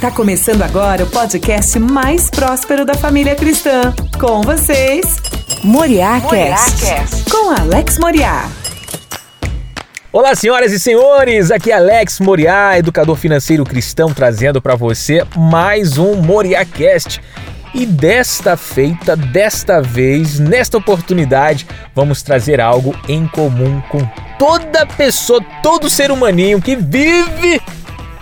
Tá começando agora o podcast mais próspero da família cristã. Com vocês, Moriá Cast, com Alex Moriá. Olá, senhoras e senhores, aqui é Alex Moriá, educador financeiro cristão, trazendo para você mais um Moriá Cast. E desta feita, desta vez, nesta oportunidade, vamos trazer algo em comum com toda pessoa, todo ser humaninho que vive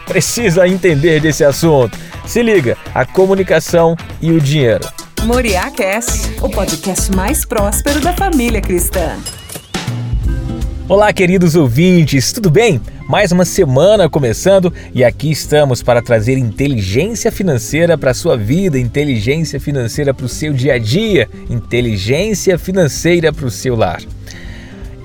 precisa entender desse assunto. Se liga, a comunicação e o dinheiro. Moriá Cast, o podcast mais próspero da família cristã. Olá, queridos ouvintes, tudo bem? Mais uma semana começando e aqui estamos para trazer inteligência financeira para a sua vida, inteligência financeira para o seu dia a dia, inteligência financeira para o seu lar.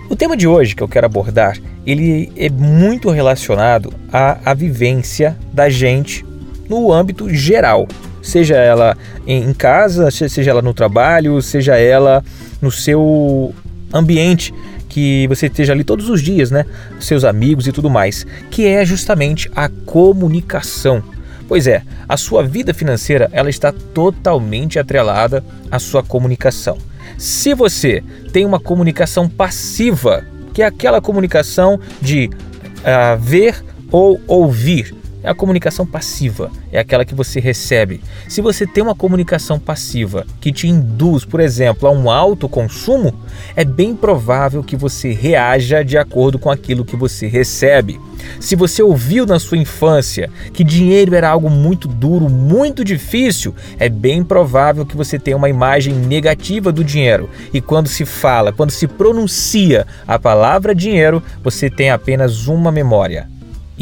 O tema de hoje que eu quero abordar, ele é muito relacionado à, à vivência da gente no âmbito geral, seja ela em casa, seja ela no trabalho, seja ela no seu ambiente que você esteja ali todos os dias, né? Seus amigos e tudo mais, que é justamente a comunicação. Pois é, a sua vida financeira ela está totalmente atrelada à sua comunicação. Se você tem uma comunicação passiva, que é aquela comunicação de uh, ver ou ouvir, é a comunicação passiva, é aquela que você recebe. Se você tem uma comunicação passiva que te induz, por exemplo, a um alto consumo, é bem provável que você reaja de acordo com aquilo que você recebe. Se você ouviu na sua infância que dinheiro era algo muito duro, muito difícil, é bem provável que você tenha uma imagem negativa do dinheiro. E quando se fala, quando se pronuncia a palavra dinheiro, você tem apenas uma memória: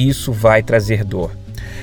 isso vai trazer dor.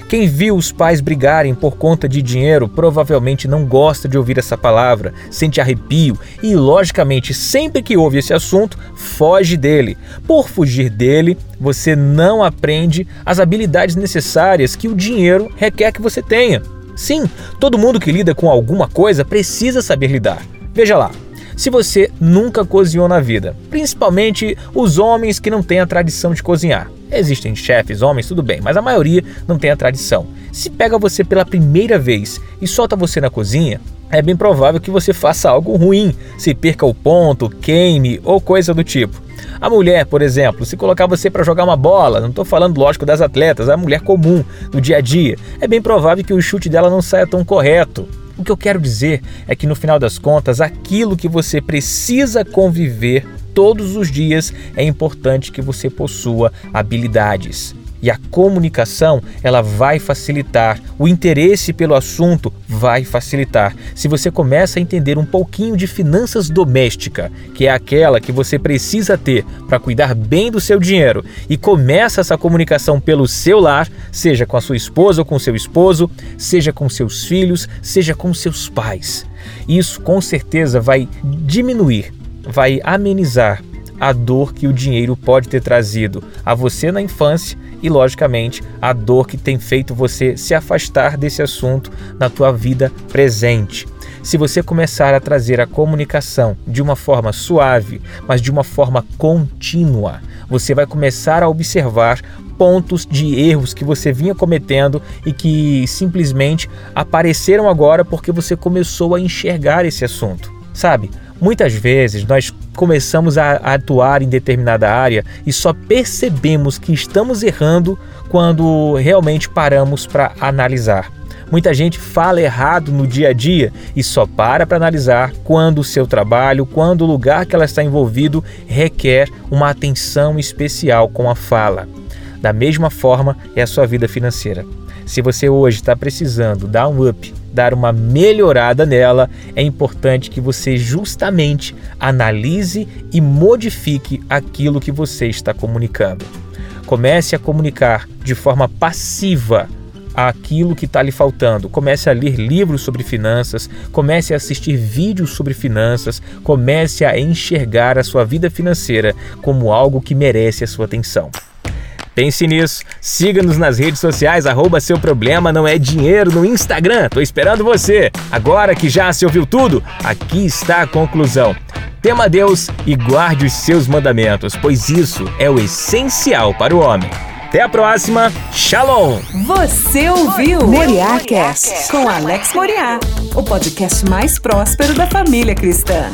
Quem viu os pais brigarem por conta de dinheiro provavelmente não gosta de ouvir essa palavra, sente arrepio e, logicamente, sempre que ouve esse assunto, foge dele. Por fugir dele, você não aprende as habilidades necessárias que o dinheiro requer que você tenha. Sim, todo mundo que lida com alguma coisa precisa saber lidar. Veja lá, se você nunca cozinhou na vida, principalmente os homens que não têm a tradição de cozinhar. Existem chefes, homens, tudo bem, mas a maioria não tem a tradição. Se pega você pela primeira vez e solta você na cozinha, é bem provável que você faça algo ruim, se perca o ponto, queime ou coisa do tipo. A mulher, por exemplo, se colocar você para jogar uma bola, não estou falando lógico das atletas, a mulher comum do dia a dia, é bem provável que o chute dela não saia tão correto. O que eu quero dizer é que no final das contas, aquilo que você precisa conviver todos os dias, é importante que você possua habilidades. E a comunicação, ela vai facilitar, o interesse pelo assunto vai facilitar. Se você começa a entender um pouquinho de finanças doméstica, que é aquela que você precisa ter para cuidar bem do seu dinheiro, e começa essa comunicação pelo seu lar, seja com a sua esposa ou com seu esposo, seja com seus filhos, seja com seus pais. Isso com certeza vai diminuir vai amenizar a dor que o dinheiro pode ter trazido a você na infância e, logicamente, a dor que tem feito você se afastar desse assunto na tua vida presente. Se você começar a trazer a comunicação de uma forma suave, mas de uma forma contínua, você vai começar a observar pontos de erros que você vinha cometendo e que simplesmente apareceram agora porque você começou a enxergar esse assunto. Sabe? Muitas vezes nós começamos a atuar em determinada área e só percebemos que estamos errando quando realmente paramos para analisar. Muita gente fala errado no dia a dia e só para para analisar quando o seu trabalho, quando o lugar que ela está envolvido requer uma atenção especial com a fala. Da mesma forma é a sua vida financeira. Se você hoje está precisando dar um up, dar uma melhorada nela, é importante que você justamente analise e modifique aquilo que você está comunicando. Comece a comunicar de forma passiva aquilo que está lhe faltando. Comece a ler livros sobre finanças, comece a assistir vídeos sobre finanças, comece a enxergar a sua vida financeira como algo que merece a sua atenção. Pense nisso. Siga-nos nas redes sociais, arroba seu problema não é dinheiro no Instagram. Tô esperando você. Agora que já se ouviu tudo, aqui está a conclusão. Tema a Deus e guarde os seus mandamentos, pois isso é o essencial para o homem. Até a próxima. Shalom. Você ouviu Moriá com Alex Moriá, o podcast mais próspero da família cristã.